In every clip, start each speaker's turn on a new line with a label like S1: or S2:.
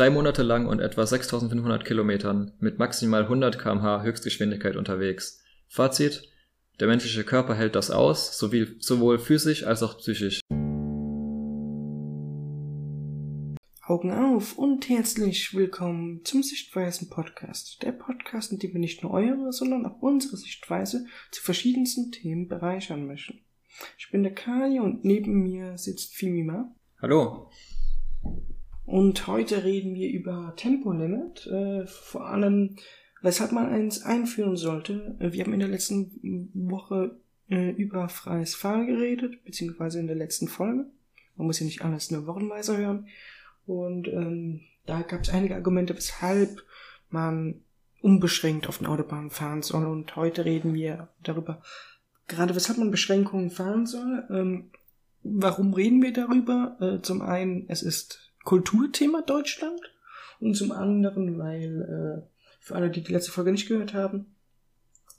S1: drei Monate lang und etwa 6500 Kilometern mit maximal 100 kmh Höchstgeschwindigkeit unterwegs. Fazit, der menschliche Körper hält das aus, sowohl physisch als auch psychisch.
S2: Augen auf und herzlich willkommen zum Sichtweisen Podcast. Der Podcast, in dem wir nicht nur eure, sondern auch unsere Sichtweise zu verschiedensten Themen bereichern möchten. Ich bin der Kai und neben mir sitzt Fimima.
S1: Hallo.
S2: Und heute reden wir über Tempolimit, äh, vor allem weshalb man eins einführen sollte. Wir haben in der letzten Woche äh, über freies Fahren geredet, beziehungsweise in der letzten Folge. Man muss ja nicht alles nur wochenweise hören. Und ähm, da gab es einige Argumente, weshalb man unbeschränkt auf den Autobahnen fahren soll. Und heute reden wir darüber, gerade weshalb man Beschränkungen fahren soll. Ähm, warum reden wir darüber? Äh, zum einen, es ist Kulturthema Deutschland. Und zum anderen, weil äh, für alle, die die letzte Folge nicht gehört haben,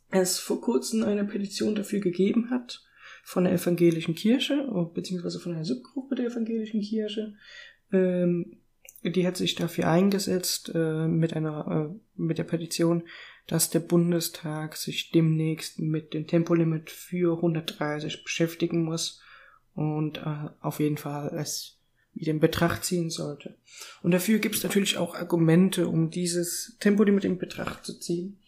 S2: es vor kurzem eine Petition dafür gegeben hat von der evangelischen Kirche, beziehungsweise von einer Subgruppe der evangelischen Kirche. Ähm, die hat sich dafür eingesetzt äh, mit einer äh, mit der Petition, dass der Bundestag sich demnächst mit dem Tempolimit für 130 beschäftigen muss und äh, auf jeden Fall es wieder in Betracht ziehen sollte. Und dafür gibt es natürlich auch Argumente, um dieses Tempolimit in Betracht zu ziehen.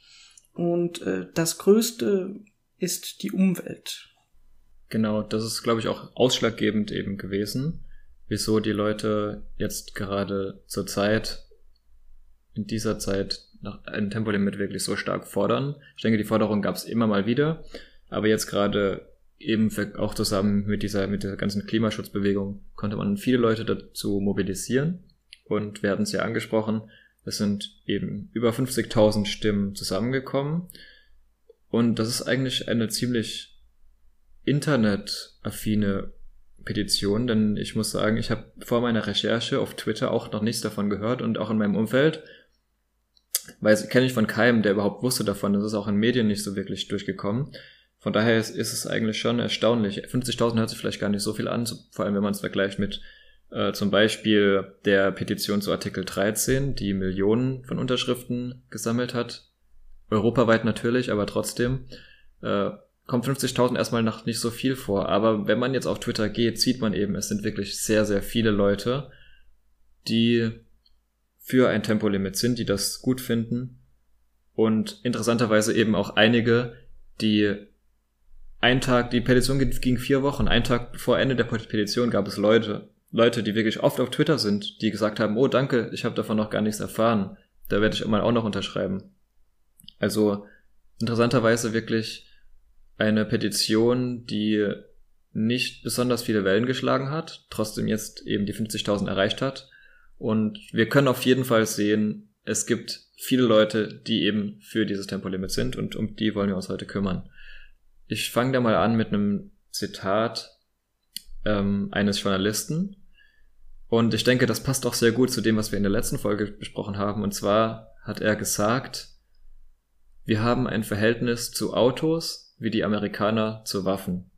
S2: Und äh, das Größte ist die Umwelt.
S1: Genau, das ist, glaube ich, auch ausschlaggebend eben gewesen, wieso die Leute jetzt gerade zur Zeit, in dieser Zeit, nach einem Tempolimit wirklich so stark fordern. Ich denke, die Forderung gab es immer mal wieder, aber jetzt gerade eben auch zusammen mit dieser, mit der ganzen Klimaschutzbewegung konnte man viele Leute dazu mobilisieren. Und wir hatten es ja angesprochen, es sind eben über 50.000 Stimmen zusammengekommen. Und das ist eigentlich eine ziemlich internetaffine Petition, denn ich muss sagen, ich habe vor meiner Recherche auf Twitter auch noch nichts davon gehört und auch in meinem Umfeld, weil kenne ich von keinem, der überhaupt wusste davon, das ist auch in Medien nicht so wirklich durchgekommen. Von daher ist, ist es eigentlich schon erstaunlich. 50.000 hört sich vielleicht gar nicht so viel an, vor allem wenn man es vergleicht mit äh, zum Beispiel der Petition zu Artikel 13, die Millionen von Unterschriften gesammelt hat. Europaweit natürlich, aber trotzdem äh, kommt 50.000 erstmal nach nicht so viel vor. Aber wenn man jetzt auf Twitter geht, sieht man eben, es sind wirklich sehr, sehr viele Leute, die für ein Tempolimit sind, die das gut finden. Und interessanterweise eben auch einige, die ein Tag, die Petition ging vier Wochen. Ein Tag vor Ende der Petition gab es Leute, Leute, die wirklich oft auf Twitter sind, die gesagt haben, oh danke, ich habe davon noch gar nichts erfahren. Da werde ich immer auch noch unterschreiben. Also interessanterweise wirklich eine Petition, die nicht besonders viele Wellen geschlagen hat, trotzdem jetzt eben die 50.000 erreicht hat. Und wir können auf jeden Fall sehen, es gibt viele Leute, die eben für dieses Tempolimit sind und um die wollen wir uns heute kümmern. Ich fange da mal an mit einem Zitat ähm, eines Journalisten. Und ich denke, das passt auch sehr gut zu dem, was wir in der letzten Folge besprochen haben. Und zwar hat er gesagt, wir haben ein Verhältnis zu Autos wie die Amerikaner zu Waffen.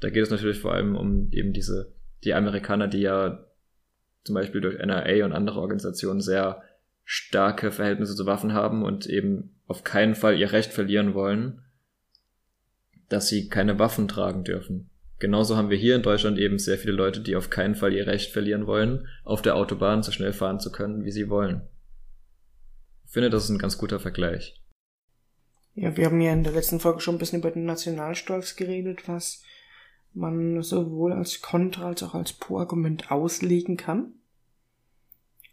S1: Da geht es natürlich vor allem um eben diese, die Amerikaner, die ja zum Beispiel durch NRA und andere Organisationen sehr starke Verhältnisse zu Waffen haben und eben auf keinen Fall ihr Recht verlieren wollen dass sie keine Waffen tragen dürfen. Genauso haben wir hier in Deutschland eben sehr viele Leute, die auf keinen Fall ihr Recht verlieren wollen, auf der Autobahn so schnell fahren zu können, wie sie wollen. Ich finde, das ist ein ganz guter Vergleich.
S2: Ja, wir haben ja in der letzten Folge schon ein bisschen über den Nationalstolz geredet, was man sowohl als Kontra als auch als Pro-Argument auslegen kann.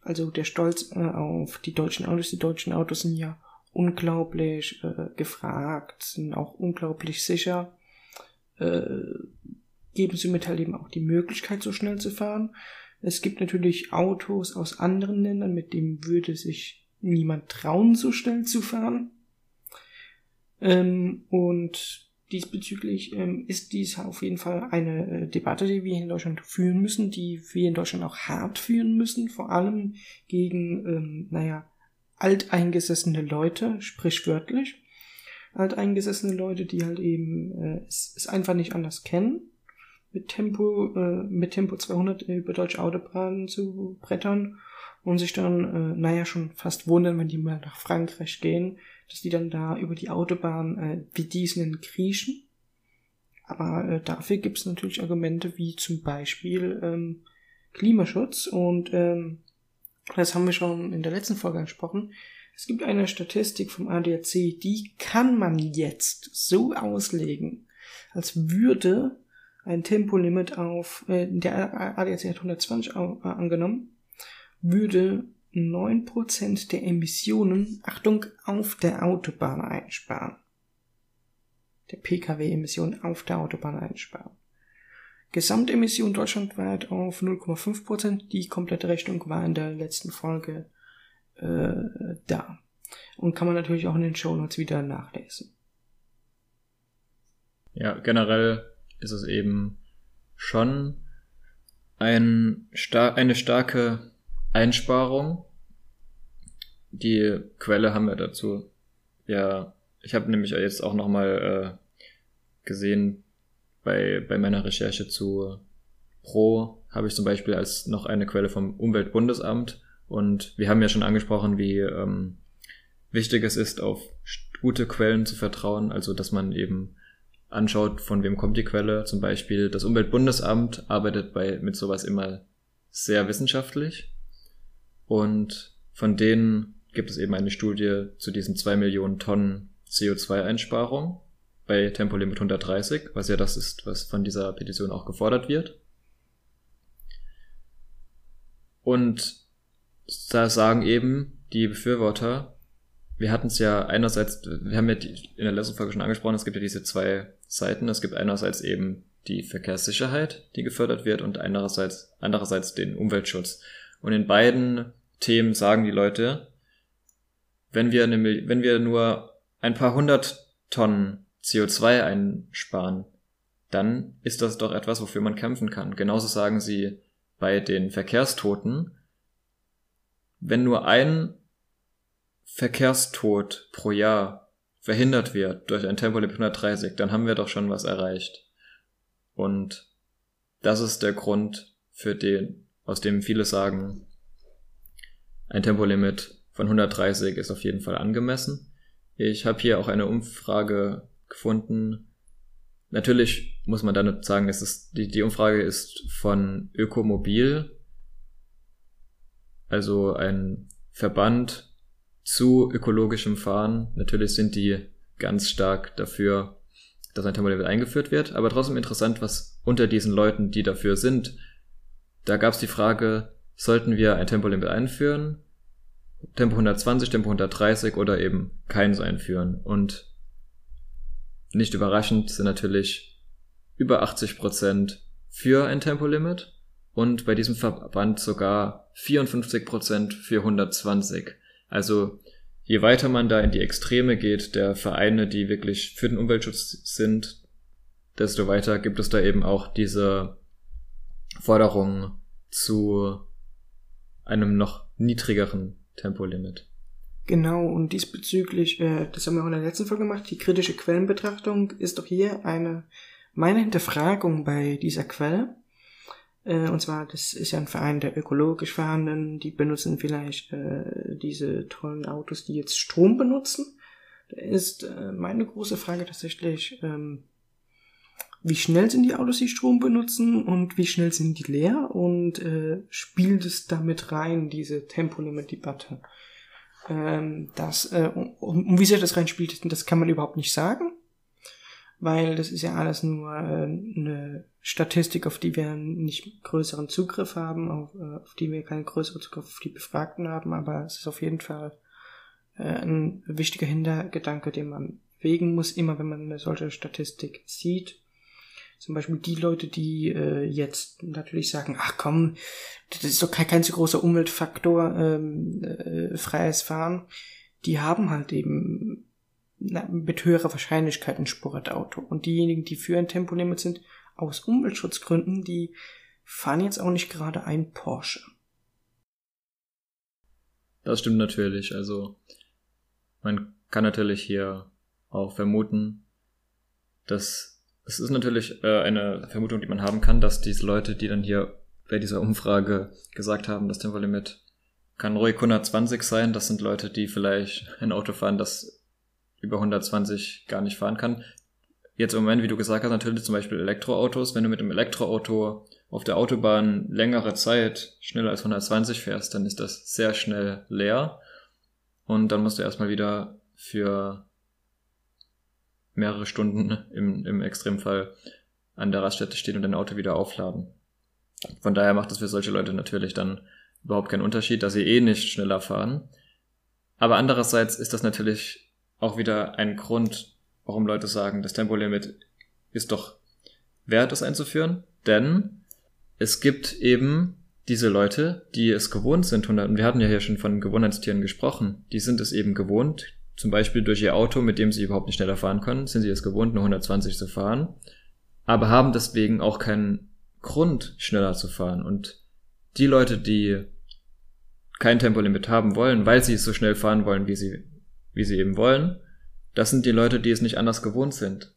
S2: Also der Stolz äh, auf die deutschen Autos, die deutschen Autos sind ja unglaublich äh, gefragt, sind auch unglaublich sicher, äh, geben sie mit halt eben auch die Möglichkeit, so schnell zu fahren. Es gibt natürlich Autos aus anderen Ländern, mit denen würde sich niemand trauen, so schnell zu fahren. Ähm, und diesbezüglich ähm, ist dies auf jeden Fall eine äh, Debatte, die wir in Deutschland führen müssen, die wir in Deutschland auch hart führen müssen, vor allem gegen, ähm, naja, alteingesessene Leute, sprichwörtlich, alteingesessene Leute, die halt eben äh, es, es einfach nicht anders kennen, mit Tempo, äh, mit Tempo 200 über deutsche Autobahnen zu brettern und sich dann, äh, naja, schon fast wundern, wenn die mal nach Frankreich gehen, dass die dann da über die Autobahn, äh, wie die es nennen, kriechen. Aber äh, dafür gibt es natürlich Argumente wie zum Beispiel ähm, Klimaschutz und ähm, das haben wir schon in der letzten Folge gesprochen. Es gibt eine Statistik vom ADAC, die kann man jetzt so auslegen, als würde ein Tempolimit auf, äh, der ADAC hat 120 äh, angenommen, würde 9% der Emissionen, Achtung, auf der Autobahn einsparen. Der Pkw-Emissionen auf der Autobahn einsparen. Gesamtemission deutschlandweit auf 0,5%. Die komplette Rechnung war in der letzten Folge äh, da. Und kann man natürlich auch in den Show Notes wieder nachlesen.
S1: Ja, generell ist es eben schon ein star eine starke Einsparung. Die Quelle haben wir dazu. Ja, ich habe nämlich jetzt auch nochmal äh, gesehen, bei, bei meiner Recherche zu Pro habe ich zum Beispiel als noch eine Quelle vom Umweltbundesamt. Und wir haben ja schon angesprochen, wie ähm, wichtig es ist, auf gute Quellen zu vertrauen, also dass man eben anschaut, von wem kommt die Quelle. Zum Beispiel das Umweltbundesamt arbeitet bei mit sowas immer sehr wissenschaftlich. Und von denen gibt es eben eine Studie zu diesen zwei Millionen Tonnen CO2-Einsparung bei Tempolimit 130, was ja das ist, was von dieser Petition auch gefordert wird. Und da sagen eben die Befürworter, wir hatten es ja einerseits, wir haben ja die, in der letzten Folge schon angesprochen, es gibt ja diese zwei Seiten. Es gibt einerseits eben die Verkehrssicherheit, die gefördert wird, und andererseits, andererseits den Umweltschutz. Und in beiden Themen sagen die Leute, wenn wir, eine, wenn wir nur ein paar hundert Tonnen CO2 einsparen, dann ist das doch etwas, wofür man kämpfen kann. Genauso sagen sie bei den Verkehrstoten, wenn nur ein Verkehrstod pro Jahr verhindert wird durch ein Tempolimit 130, dann haben wir doch schon was erreicht. Und das ist der Grund, für den, aus dem viele sagen, ein Tempolimit von 130 ist auf jeden Fall angemessen. Ich habe hier auch eine Umfrage gefunden. Natürlich muss man dann sagen, es ist, die, die Umfrage ist von Ökomobil, also ein Verband zu ökologischem Fahren. Natürlich sind die ganz stark dafür, dass ein Tempolimit eingeführt wird, aber trotzdem interessant, was unter diesen Leuten, die dafür sind, da gab es die Frage, sollten wir ein Tempolimit einführen? Tempo 120, Tempo 130 oder eben keins einführen. Und nicht überraschend sind natürlich über 80 Prozent für ein Tempolimit und bei diesem Verband sogar 54 Prozent für 120. Also je weiter man da in die Extreme geht, der Vereine, die wirklich für den Umweltschutz sind, desto weiter gibt es da eben auch diese Forderung zu einem noch niedrigeren Tempolimit.
S2: Genau, und diesbezüglich, äh, das haben wir auch in der letzten Folge gemacht, die kritische Quellenbetrachtung ist doch hier eine, meine Hinterfragung bei dieser Quelle. Äh, und zwar, das ist ja ein Verein der ökologisch Fahrenden, die benutzen vielleicht äh, diese tollen Autos, die jetzt Strom benutzen. Da ist äh, meine große Frage tatsächlich, ähm, wie schnell sind die Autos, die Strom benutzen und wie schnell sind die leer und äh, spielt es damit rein, diese Tempolimit-Debatte? Ähm, das, äh, um, um wie sehr das reinspielt, das kann man überhaupt nicht sagen, weil das ist ja alles nur äh, eine Statistik, auf die wir nicht größeren Zugriff haben, auf, äh, auf die wir keinen größeren Zugriff auf die Befragten haben, aber es ist auf jeden Fall äh, ein wichtiger Hintergedanke, den man wegen muss, immer wenn man eine solche Statistik sieht zum Beispiel die Leute, die äh, jetzt natürlich sagen, ach komm, das ist doch kein, kein so großer Umweltfaktor, ähm, äh, freies Fahren, die haben halt eben na, mit höherer Wahrscheinlichkeit ein Sportauto. Und diejenigen, die für ein Tempolimit sind, aus Umweltschutzgründen, die fahren jetzt auch nicht gerade ein Porsche.
S1: Das stimmt natürlich. Also man kann natürlich hier auch vermuten, dass es ist natürlich äh, eine Vermutung, die man haben kann, dass diese Leute, die dann hier bei dieser Umfrage gesagt haben, das Tempolimit kann ruhig 120 sein. Das sind Leute, die vielleicht ein Auto fahren, das über 120 gar nicht fahren kann. Jetzt im Moment, wie du gesagt hast, natürlich zum Beispiel Elektroautos. Wenn du mit einem Elektroauto auf der Autobahn längere Zeit schneller als 120 fährst, dann ist das sehr schnell leer. Und dann musst du erstmal wieder für mehrere Stunden im, im Extremfall an der Raststätte stehen und dein Auto wieder aufladen. Von daher macht es für solche Leute natürlich dann überhaupt keinen Unterschied, dass sie eh nicht schneller fahren. Aber andererseits ist das natürlich auch wieder ein Grund, warum Leute sagen, das Tempolimit ist doch wert, es einzuführen. Denn es gibt eben diese Leute, die es gewohnt sind, und wir hatten ja hier schon von Gewohnheitstieren gesprochen, die sind es eben gewohnt, zum Beispiel durch ihr Auto, mit dem sie überhaupt nicht schneller fahren können, sind sie es gewohnt, nur 120 zu fahren, aber haben deswegen auch keinen Grund, schneller zu fahren. Und die Leute, die kein Tempolimit haben wollen, weil sie so schnell fahren wollen, wie sie, wie sie eben wollen, das sind die Leute, die es nicht anders gewohnt sind.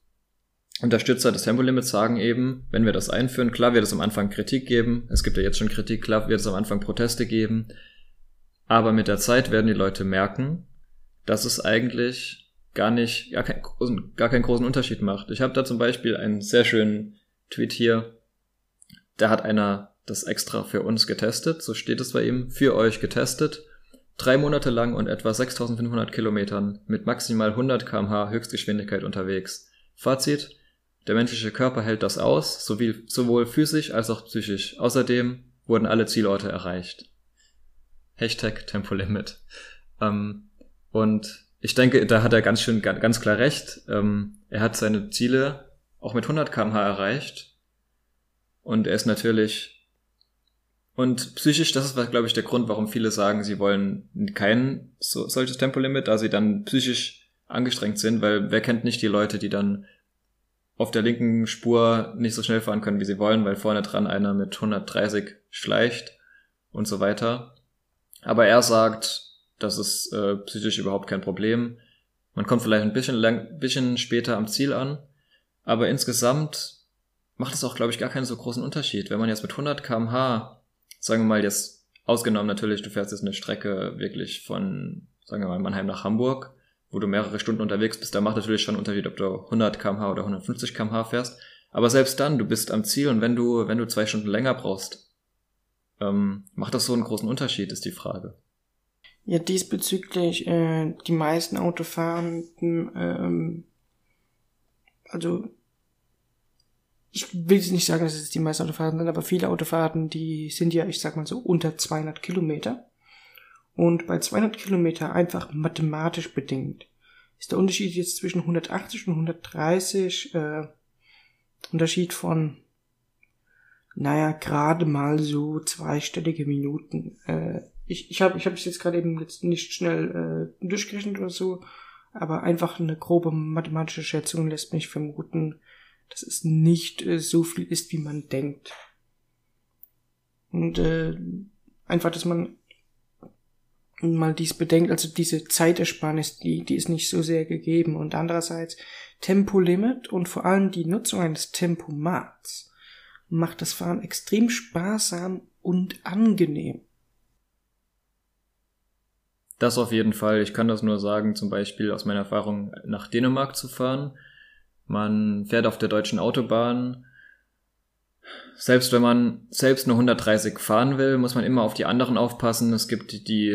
S1: Unterstützer des Tempolimits sagen eben, wenn wir das einführen, klar wird es am Anfang Kritik geben, es gibt ja jetzt schon Kritik, klar wird es am Anfang Proteste geben, aber mit der Zeit werden die Leute merken, dass es eigentlich gar nicht, gar, kein, gar keinen großen Unterschied macht. Ich habe da zum Beispiel einen sehr schönen Tweet hier, da hat einer das extra für uns getestet, so steht es bei ihm, für euch getestet, drei Monate lang und etwa 6500 Kilometern mit maximal 100 kmh Höchstgeschwindigkeit unterwegs. Fazit, der menschliche Körper hält das aus, sowie, sowohl physisch als auch psychisch. Außerdem wurden alle Zielorte erreicht. Hashtag Tempolimit. Ähm, und ich denke, da hat er ganz schön, ganz klar recht. Ähm, er hat seine Ziele auch mit 100 kmh erreicht. Und er ist natürlich und psychisch, das ist, glaube ich, der Grund, warum viele sagen, sie wollen kein so, solches Tempolimit, da sie dann psychisch angestrengt sind, weil wer kennt nicht die Leute, die dann auf der linken Spur nicht so schnell fahren können, wie sie wollen, weil vorne dran einer mit 130 schleicht und so weiter. Aber er sagt, das ist äh, psychisch überhaupt kein Problem. Man kommt vielleicht ein bisschen, lang, bisschen später am Ziel an, aber insgesamt macht es auch, glaube ich, gar keinen so großen Unterschied. Wenn man jetzt mit 100 kmh, sagen wir mal jetzt, ausgenommen natürlich, du fährst jetzt eine Strecke wirklich von, sagen wir mal, Mannheim nach Hamburg, wo du mehrere Stunden unterwegs bist, da macht natürlich schon einen Unterschied, ob du 100 kmh oder 150 kmh fährst. Aber selbst dann, du bist am Ziel und wenn du, wenn du zwei Stunden länger brauchst, ähm, macht das so einen großen Unterschied, ist die Frage.
S2: Ja, diesbezüglich, äh, die meisten Autofahrenden, ähm, also ich will jetzt nicht sagen, dass es die meisten Autofahrten sind, aber viele Autofahrten, die sind ja, ich sag mal so, unter 200 Kilometer. Und bei 200 Kilometer einfach mathematisch bedingt ist der Unterschied jetzt zwischen 180 und 130 äh, Unterschied von, naja, gerade mal so zweistellige Minuten. Äh, ich ich habe ich hab es jetzt gerade eben jetzt nicht schnell äh, durchgerechnet oder so, aber einfach eine grobe mathematische Schätzung lässt mich vermuten, dass es nicht äh, so viel ist, wie man denkt. Und äh, einfach, dass man mal dies bedenkt, also diese Zeitersparnis, die, die ist nicht so sehr gegeben. Und andererseits Tempolimit und vor allem die Nutzung eines Tempomats macht das Fahren extrem sparsam und angenehm.
S1: Das auf jeden Fall. Ich kann das nur sagen, zum Beispiel aus meiner Erfahrung nach Dänemark zu fahren. Man fährt auf der deutschen Autobahn selbst wenn man selbst nur 130 fahren will, muss man immer auf die anderen aufpassen. Es gibt die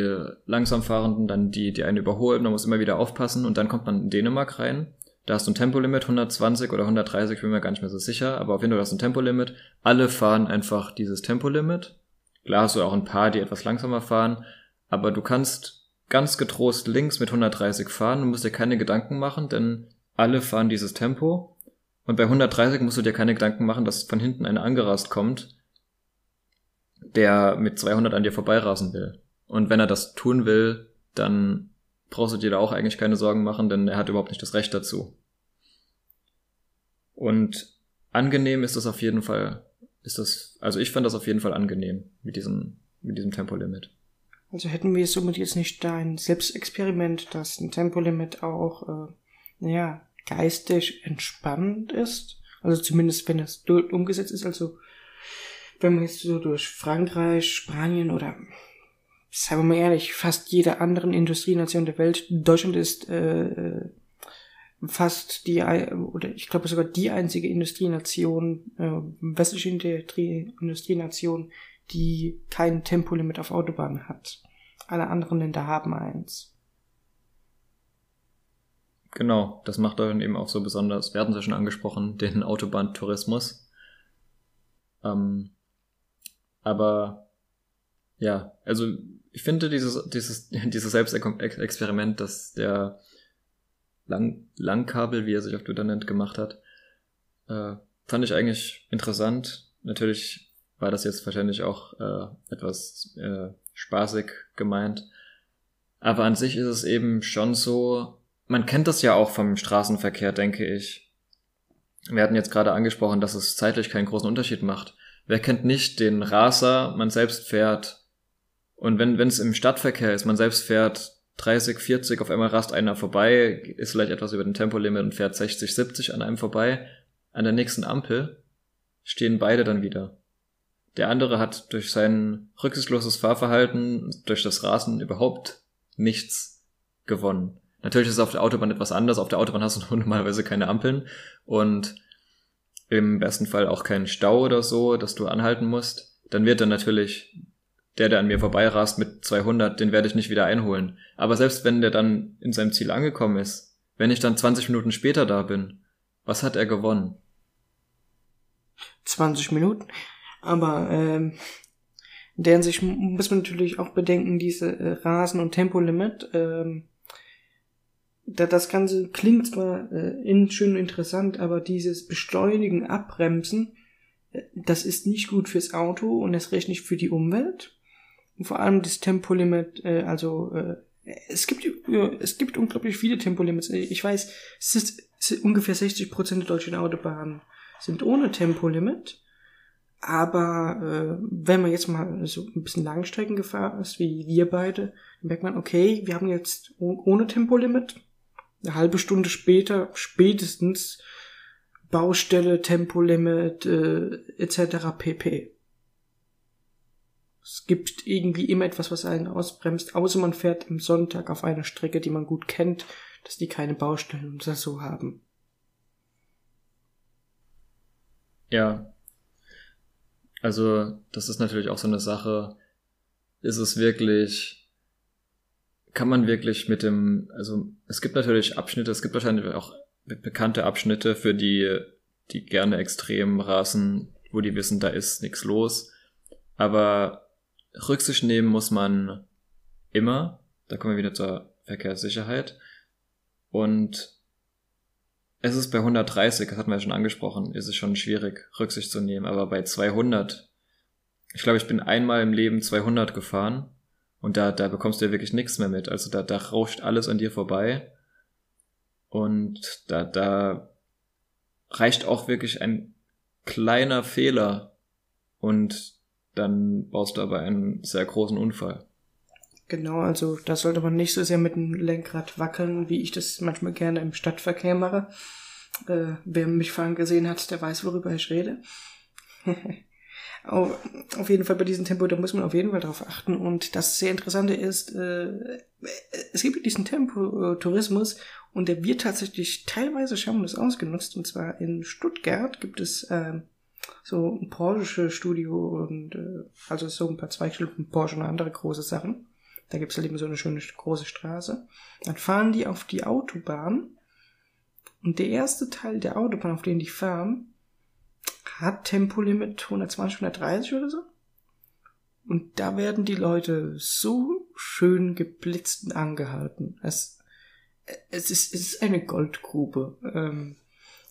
S1: langsam fahrenden, dann die, die einen überholen, man muss immer wieder aufpassen und dann kommt man in Dänemark rein. Da hast du ein Tempolimit 120 oder 130, bin mir gar nicht mehr so sicher, aber auf jeden Fall hast du ein Tempolimit. Alle fahren einfach dieses Tempolimit. Klar hast du auch ein paar, die etwas langsamer fahren, aber du kannst ganz getrost links mit 130 fahren und musst dir keine Gedanken machen, denn alle fahren dieses Tempo und bei 130 musst du dir keine Gedanken machen, dass von hinten einer angerast kommt, der mit 200 an dir vorbeirasen will. Und wenn er das tun will, dann brauchst du dir da auch eigentlich keine Sorgen machen, denn er hat überhaupt nicht das Recht dazu. Und angenehm ist das auf jeden Fall, ist das, also ich fand das auf jeden Fall angenehm mit diesem, mit diesem Tempolimit.
S2: Also hätten wir somit jetzt nicht dein Selbstexperiment, dass ein Tempolimit auch, äh, naja, geistig entspannend ist. Also zumindest wenn das umgesetzt ist. Also wenn man jetzt so durch Frankreich, Spanien oder seien wir mal ehrlich, fast jeder anderen Industrienation der Welt, Deutschland ist äh, fast die, oder ich glaube sogar die einzige Industrienation, äh, westliche Industrie, Industrienation, die kein Tempolimit auf Autobahnen hat. Alle anderen Länder haben eins.
S1: Genau, das macht dann eben auch so besonders, wir hatten es ja schon angesprochen, den Autobahntourismus. Ähm, aber ja, also ich finde dieses, dieses, dieses Selbstexperiment, das der Lang Langkabel, wie er sich auf Twitter nennt, gemacht hat, äh, fand ich eigentlich interessant. Natürlich war das jetzt wahrscheinlich auch äh, etwas äh, spaßig gemeint. Aber an sich ist es eben schon so, man kennt das ja auch vom Straßenverkehr, denke ich. Wir hatten jetzt gerade angesprochen, dass es zeitlich keinen großen Unterschied macht. Wer kennt nicht den Raser, man selbst fährt und wenn es im Stadtverkehr ist, man selbst fährt 30, 40, auf einmal rast einer vorbei, ist vielleicht etwas über den Tempolimit und fährt 60, 70 an einem vorbei. An der nächsten Ampel stehen beide dann wieder. Der andere hat durch sein rücksichtsloses Fahrverhalten, durch das Rasen überhaupt nichts gewonnen. Natürlich ist es auf der Autobahn etwas anders. Auf der Autobahn hast du normalerweise keine Ampeln und im besten Fall auch keinen Stau oder so, dass du anhalten musst. Dann wird dann natürlich der, der an mir vorbeirast mit 200, den werde ich nicht wieder einholen. Aber selbst wenn der dann in seinem Ziel angekommen ist, wenn ich dann 20 Minuten später da bin, was hat er gewonnen?
S2: 20 Minuten. Aber ähm, in der Hinsicht muss man natürlich auch bedenken, diese äh, Rasen- und Tempolimit. Ähm, da, das Ganze klingt zwar äh, in, schön interessant, aber dieses Beschleunigen, Abbremsen, äh, das ist nicht gut fürs Auto und erst recht nicht für die Umwelt. Und vor allem das Tempolimit, äh, also äh, es gibt äh, es gibt unglaublich viele Tempolimits. Ich weiß, es ist, es ist ungefähr 60 Prozent der deutschen Autobahnen sind ohne Tempolimit. Aber äh, wenn man jetzt mal so ein bisschen Langstrecken gefahren ist, wie wir beide, dann merkt man, okay, wir haben jetzt ohne Tempolimit eine halbe Stunde später spätestens Baustelle, Tempolimit äh, etc. pp. Es gibt irgendwie immer etwas, was einen ausbremst, außer man fährt am Sonntag auf einer Strecke, die man gut kennt, dass die keine Baustellen oder so haben.
S1: Ja. Also, das ist natürlich auch so eine Sache. Ist es wirklich, kann man wirklich mit dem, also, es gibt natürlich Abschnitte, es gibt wahrscheinlich auch bekannte Abschnitte für die, die gerne extrem rasen, wo die wissen, da ist nichts los. Aber Rücksicht nehmen muss man immer. Da kommen wir wieder zur Verkehrssicherheit. Und es ist bei 130, das hatten wir ja schon angesprochen, ist es schon schwierig, Rücksicht zu nehmen. Aber bei 200, ich glaube, ich bin einmal im Leben 200 gefahren und da, da bekommst du ja wirklich nichts mehr mit. Also da, da rauscht alles an dir vorbei. Und da, da reicht auch wirklich ein kleiner Fehler und dann baust du aber einen sehr großen Unfall.
S2: Genau, also da sollte man nicht so sehr mit dem Lenkrad wackeln, wie ich das manchmal gerne im Stadtverkehr mache. Äh, wer mich fahren gesehen hat, der weiß, worüber ich rede. auf, jeden Fall bei diesem Tempo, da muss man auf jeden Fall drauf achten. Und das sehr Interessante ist, äh, es gibt diesen Tempotourismus und der wird tatsächlich teilweise schamlos ausgenutzt. Und zwar in Stuttgart gibt es äh, so ein Porsche-Studio und äh, also so ein paar Zweigstellen Porsche und andere große Sachen. Da gibt's halt eben so eine schöne große Straße. Dann fahren die auf die Autobahn und der erste Teil der Autobahn, auf den die fahren, hat Tempolimit 120, 130 oder so. Und da werden die Leute so schön geblitzt und angehalten. Es, es, ist, es ist eine Goldgrube. Ähm,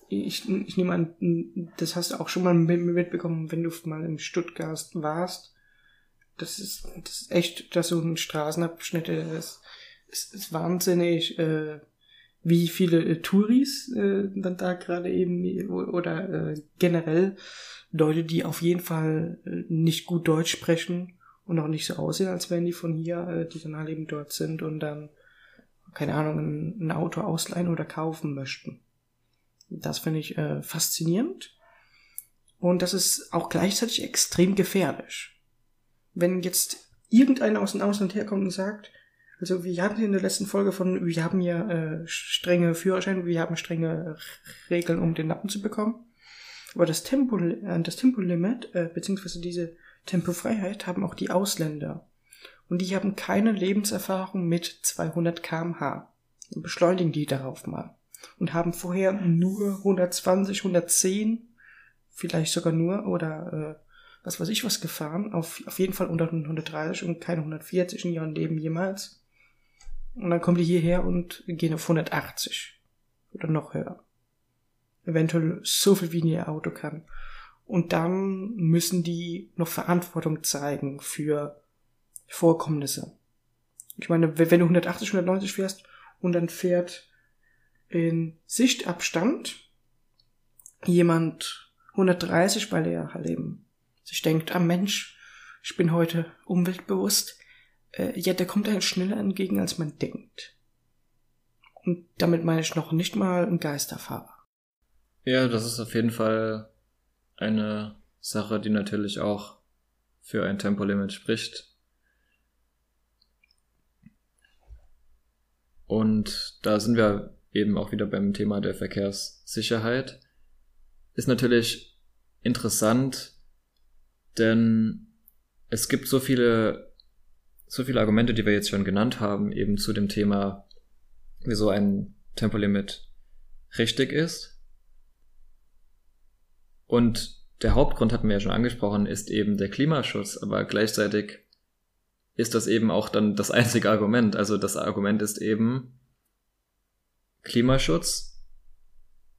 S2: ich, ich nehme an, das hast du auch schon mal mitbekommen, wenn du mal in Stuttgart warst. Das ist, das ist echt, dass so ein Straßenabschnitt ist, ist, ist wahnsinnig, äh, wie viele äh, Touris äh, dann da gerade eben oder äh, generell Leute, die auf jeden Fall äh, nicht gut Deutsch sprechen und auch nicht so aussehen, als wären die von hier, äh, die dann halt eben dort sind und dann, keine Ahnung, ein, ein Auto ausleihen oder kaufen möchten. Das finde ich äh, faszinierend. Und das ist auch gleichzeitig extrem gefährlich. Wenn jetzt irgendeiner aus dem Ausland herkommt und sagt, also wir hatten in der letzten Folge von, wir haben ja äh, strenge Führerscheine, wir haben strenge Regeln, um den Lappen zu bekommen. Aber das Tempo, äh, das Tempolimit, äh, beziehungsweise diese Tempofreiheit haben auch die Ausländer. Und die haben keine Lebenserfahrung mit 200 kmh. Beschleunigen die darauf mal. Und haben vorher nur 120, 110, vielleicht sogar nur, oder äh, was weiß ich was gefahren. Auf, auf jeden Fall unter 130 und keine 140 in ihrem Leben jemals. Und dann kommen die hierher und gehen auf 180. Oder noch höher. Eventuell so viel wie ihr Auto kann. Und dann müssen die noch Verantwortung zeigen für Vorkommnisse. Ich meine, wenn du 180, 190 fährst und dann fährt in Sichtabstand jemand 130, weil er halt eben sich denkt, ah Mensch, ich bin heute umweltbewusst, äh, ja, der kommt einem schneller entgegen, als man denkt. Und damit meine ich noch nicht mal einen Geisterfahrer.
S1: Ja, das ist auf jeden Fall eine Sache, die natürlich auch für ein Tempolimit spricht. Und da sind wir eben auch wieder beim Thema der Verkehrssicherheit. Ist natürlich interessant, denn es gibt so viele, so viele Argumente, die wir jetzt schon genannt haben, eben zu dem Thema, wieso ein Tempolimit richtig ist. Und der Hauptgrund hatten wir ja schon angesprochen, ist eben der Klimaschutz, aber gleichzeitig ist das eben auch dann das einzige Argument. Also das Argument ist eben Klimaschutz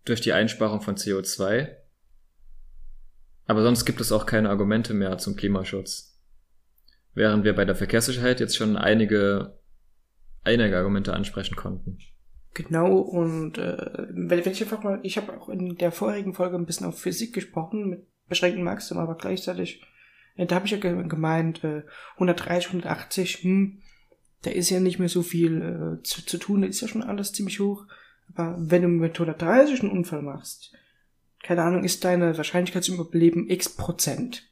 S1: durch die Einsparung von CO2. Aber sonst gibt es auch keine Argumente mehr zum Klimaschutz. Während wir bei der Verkehrssicherheit jetzt schon einige, einige Argumente ansprechen konnten.
S2: Genau, und äh, wenn ich einfach mal, ich habe auch in der vorherigen Folge ein bisschen auf Physik gesprochen, mit beschränkten Maximum, aber gleichzeitig, äh, da habe ich ja gemeint, äh, 130, 180, hm, da ist ja nicht mehr so viel äh, zu, zu tun, da ist ja schon alles ziemlich hoch. Aber wenn du mit 130 einen Unfall machst, keine Ahnung, ist deine Wahrscheinlichkeit zum Überleben x Prozent.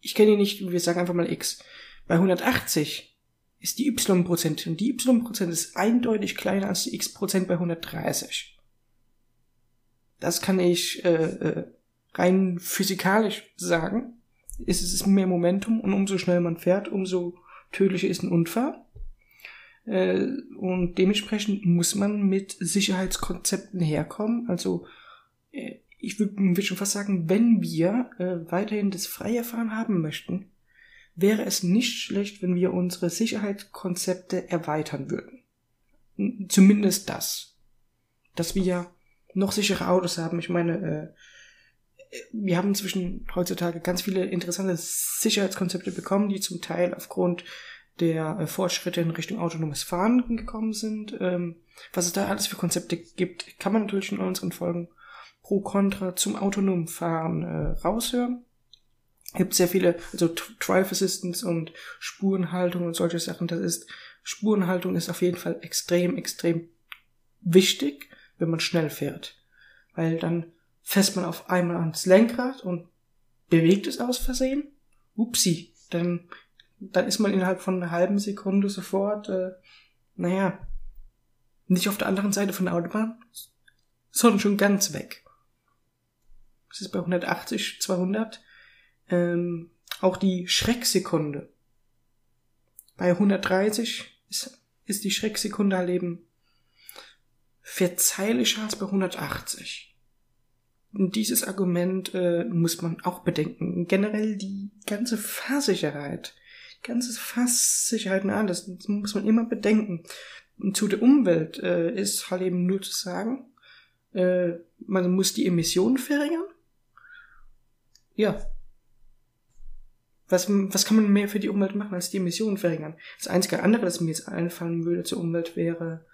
S2: Ich kenne ihn nicht, wir sagen einfach mal x. Bei 180 ist die y-Prozent. Und die y-Prozent ist eindeutig kleiner als die x-Prozent bei 130. Das kann ich äh, äh, rein physikalisch sagen. Es ist mehr Momentum und umso schneller man fährt, umso tödlicher ist ein Unfall. Äh, und dementsprechend muss man mit Sicherheitskonzepten herkommen. Also ich würde würd schon fast sagen, wenn wir äh, weiterhin das freie Fahren haben möchten, wäre es nicht schlecht, wenn wir unsere Sicherheitskonzepte erweitern würden. Zumindest das. Dass wir noch sichere Autos haben. Ich meine, äh, wir haben inzwischen heutzutage ganz viele interessante Sicherheitskonzepte bekommen, die zum Teil aufgrund der äh, Fortschritte in Richtung autonomes Fahren gekommen sind. Ähm, was es da alles für Konzepte gibt, kann man natürlich in unseren Folgen pro Contra zum autonomen Fahren äh, raushören gibt sehr viele, also Drive Assistance und Spurenhaltung und solche Sachen. Das ist, Spurenhaltung ist auf jeden Fall extrem, extrem wichtig, wenn man schnell fährt. Weil dann fässt man auf einmal ans Lenkrad und bewegt es aus Versehen. Upsi, dann, dann ist man innerhalb von einer halben Sekunde sofort, äh, naja, nicht auf der anderen Seite von der Autobahn, sondern schon ganz weg. Das ist bei 180, 200 ähm, auch die Schrecksekunde. Bei 130 ist, ist die Schrecksekunde halt eben verzeihlicher als bei 180. Und dieses Argument äh, muss man auch bedenken. Generell die ganze Fahrsicherheit, ganze Fasssicherheit und alles, das muss man immer bedenken. Und zu der Umwelt äh, ist halt eben nur zu sagen, äh, man muss die Emissionen verringern. Ja, was, was kann man mehr für die Umwelt machen, als die Emissionen verringern? Das einzige andere, das mir jetzt einfallen würde zur Umwelt, wäre,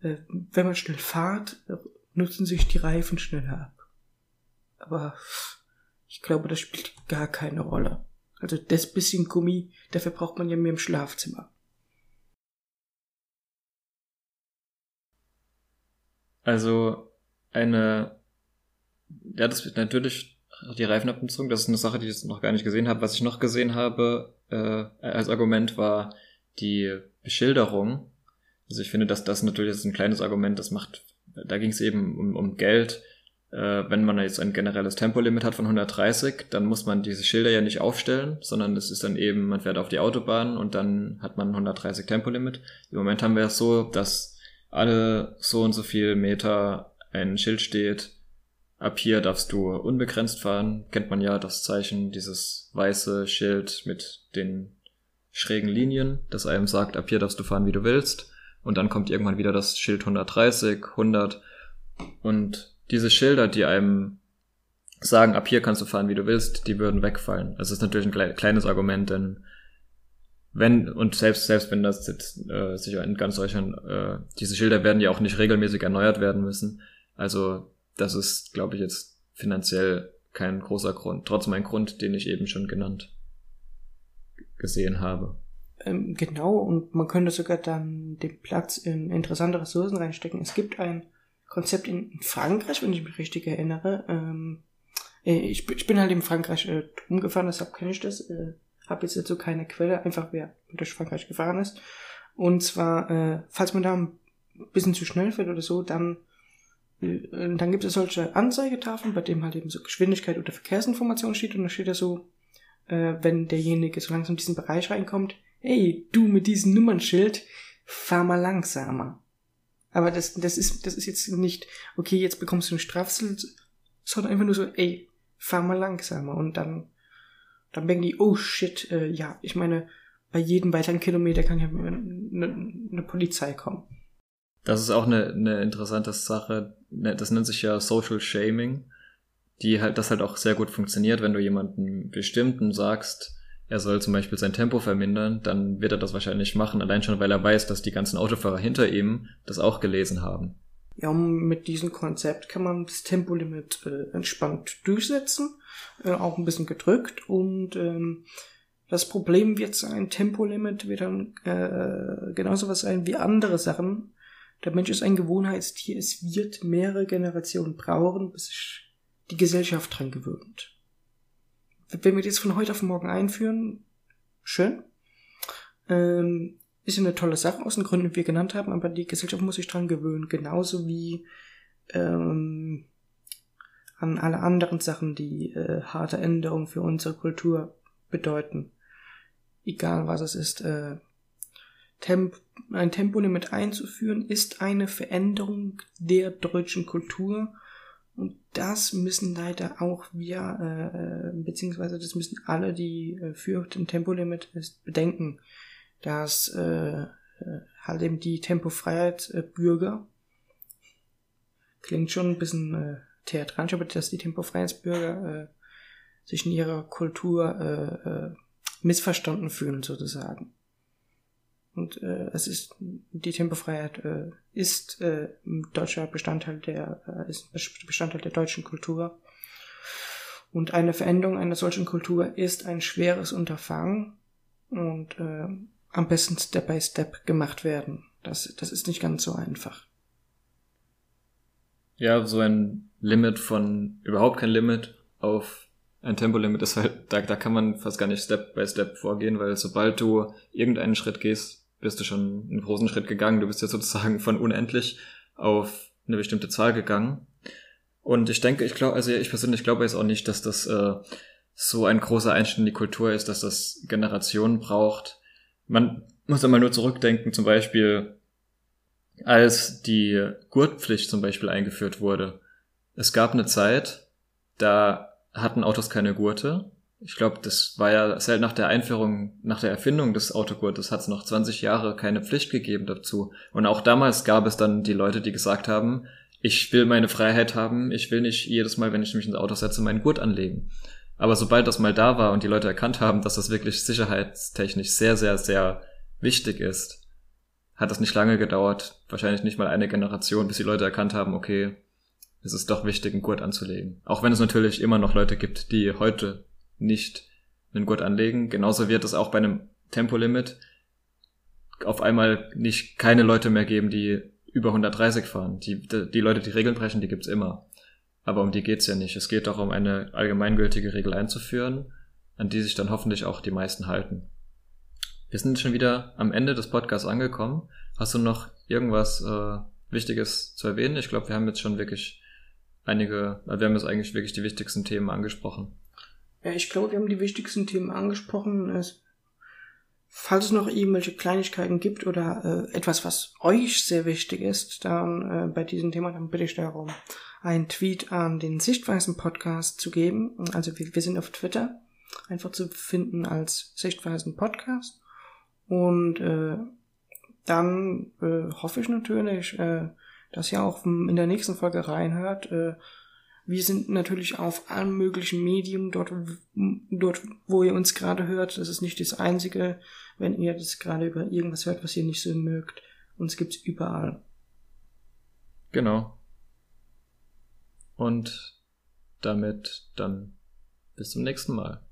S2: äh, wenn man schnell fahrt, nutzen sich die Reifen schneller ab. Aber ich glaube, das spielt gar keine Rolle. Also das bisschen Gummi, dafür braucht man ja mehr im Schlafzimmer.
S1: Also eine, ja, das wird natürlich die Reifenabnutzung, das ist eine Sache, die ich noch gar nicht gesehen habe. Was ich noch gesehen habe, äh, als Argument war die Beschilderung. Also ich finde, dass das natürlich ist ein kleines Argument, das macht, da ging es eben um, um Geld. Äh, wenn man jetzt ein generelles Tempolimit hat von 130, dann muss man diese Schilder ja nicht aufstellen, sondern es ist dann eben, man fährt auf die Autobahn und dann hat man 130 Tempolimit. Im Moment haben wir es so, dass alle so und so viel Meter ein Schild steht, ab hier darfst du unbegrenzt fahren. Kennt man ja das Zeichen, dieses weiße Schild mit den schrägen Linien, das einem sagt, ab hier darfst du fahren, wie du willst. Und dann kommt irgendwann wieder das Schild 130, 100. Und diese Schilder, die einem sagen, ab hier kannst du fahren, wie du willst, die würden wegfallen. Das ist natürlich ein kleines Argument, denn wenn, und selbst, selbst wenn das jetzt äh, sicher in ganz Deutschland, äh, diese Schilder werden ja auch nicht regelmäßig erneuert werden müssen. Also das ist, glaube ich, jetzt finanziell kein großer Grund. Trotzdem ein Grund, den ich eben schon genannt gesehen habe.
S2: Ähm, genau, und man könnte sogar dann den Platz in interessante Ressourcen reinstecken. Es gibt ein Konzept in Frankreich, wenn ich mich richtig erinnere. Ähm, äh, ich, ich, bin halt in Frankreich äh, rumgefahren, deshalb kenne ich das. Äh, habe jetzt dazu keine Quelle, einfach wer durch Frankreich gefahren ist. Und zwar, äh, falls man da ein bisschen zu schnell fährt oder so, dann dann gibt es solche Anzeigetafeln, bei dem halt eben so Geschwindigkeit oder Verkehrsinformation steht und da steht da so, äh, wenn derjenige so langsam in diesen Bereich reinkommt, hey, du mit diesem Nummernschild, fahr mal langsamer. Aber das, das ist, das ist jetzt nicht, okay, jetzt bekommst du einen Strafzettel, sondern einfach nur so, ey, fahr mal langsamer. Und dann, dann denken die, oh shit, äh, ja, ich meine, bei jedem weiteren Kilometer kann ja eine, eine Polizei kommen.
S1: Das ist auch eine, eine interessante Sache. Ne, das nennt sich ja Social Shaming, die halt, das halt auch sehr gut funktioniert, wenn du jemanden bestimmten sagst, er soll zum Beispiel sein Tempo vermindern, dann wird er das wahrscheinlich machen, allein schon, weil er weiß, dass die ganzen Autofahrer hinter ihm das auch gelesen haben.
S2: Ja, mit diesem Konzept kann man das Tempolimit äh, entspannt durchsetzen, äh, auch ein bisschen gedrückt und ähm, das Problem wird sein, Tempolimit wird dann äh, genauso was sein wie andere Sachen. Der Mensch ist ein Gewohnheitstier, es wird mehrere Generationen brauchen, bis sich die Gesellschaft dran gewöhnt wenn wir das von heute auf morgen einführen, schön. Ähm, ist eine tolle Sache aus den Gründen, die wir genannt haben, aber die Gesellschaft muss sich dran gewöhnen, genauso wie ähm, an alle anderen Sachen, die äh, harte Änderungen für unsere Kultur bedeuten. Egal was es ist. Äh, Temp ein Tempolimit einzuführen ist eine Veränderung der deutschen Kultur und das müssen leider auch wir, äh, beziehungsweise das müssen alle, die äh, für den Tempolimit ist, bedenken, dass äh, äh, halt eben die Tempofreiheit äh, Bürger klingt schon ein bisschen äh, theatralisch, aber dass die Tempofreiheitsbürger äh, sich in ihrer Kultur äh, äh, missverstanden fühlen sozusagen. Und äh, es ist die Tempofreiheit äh, ist äh, deutscher Bestandteil der äh, ist Bestandteil der deutschen Kultur. Und eine Veränderung einer solchen Kultur ist ein schweres Unterfangen und äh, am besten Step by Step gemacht werden. Das, das ist nicht ganz so einfach.
S1: Ja, so ein Limit von überhaupt kein Limit auf ein Tempolimit ist halt, da, da kann man fast gar nicht Step by Step vorgehen, weil sobald du irgendeinen Schritt gehst, bist du schon einen großen Schritt gegangen. Du bist jetzt sozusagen von unendlich auf eine bestimmte Zahl gegangen. Und ich denke, ich glaube, also ich persönlich glaube jetzt auch nicht, dass das äh, so ein großer Einschnitt in die Kultur ist, dass das Generationen braucht. Man muss einmal nur zurückdenken, zum Beispiel, als die Gurtpflicht zum Beispiel eingeführt wurde. Es gab eine Zeit, da hatten Autos keine Gurte ich glaube, das war ja selbst nach der Einführung, nach der Erfindung des Autogurtes hat es noch 20 Jahre keine Pflicht gegeben dazu. Und auch damals gab es dann die Leute, die gesagt haben, ich will meine Freiheit haben, ich will nicht jedes Mal, wenn ich mich ins Auto setze, meinen Gurt anlegen. Aber sobald das mal da war und die Leute erkannt haben, dass das wirklich sicherheitstechnisch sehr, sehr, sehr wichtig ist, hat das nicht lange gedauert, wahrscheinlich nicht mal eine Generation, bis die Leute erkannt haben, okay, es ist doch wichtig, einen Gurt anzulegen. Auch wenn es natürlich immer noch Leute gibt, die heute nicht einen Gurt anlegen. Genauso wird es auch bei einem Tempolimit auf einmal nicht keine Leute mehr geben, die über 130 fahren. Die, die Leute, die Regeln brechen, die gibt's immer. Aber um die geht's ja nicht. Es geht darum, eine allgemeingültige Regel einzuführen, an die sich dann hoffentlich auch die meisten halten. Wir sind schon wieder am Ende des Podcasts angekommen. Hast du noch irgendwas äh, Wichtiges zu erwähnen? Ich glaube, wir haben jetzt schon wirklich einige, wir haben jetzt eigentlich wirklich die wichtigsten Themen angesprochen.
S2: Ja, ich glaube, wir haben die wichtigsten Themen angesprochen. Es, falls es noch irgendwelche Kleinigkeiten gibt oder äh, etwas, was euch sehr wichtig ist, dann äh, bei diesem Thema, dann bitte ich darum, einen Tweet an den Sichtweisen Podcast zu geben. Also wir, wir sind auf Twitter einfach zu finden als Sichtweisen Podcast. Und äh, dann äh, hoffe ich natürlich, äh, dass ihr auch in der nächsten Folge reinhört. Äh, wir sind natürlich auf allen möglichen Medien dort, dort, wo ihr uns gerade hört. Das ist nicht das einzige, wenn ihr das gerade über irgendwas hört, was ihr nicht so mögt. Uns gibt's überall.
S1: Genau. Und damit dann bis zum nächsten Mal.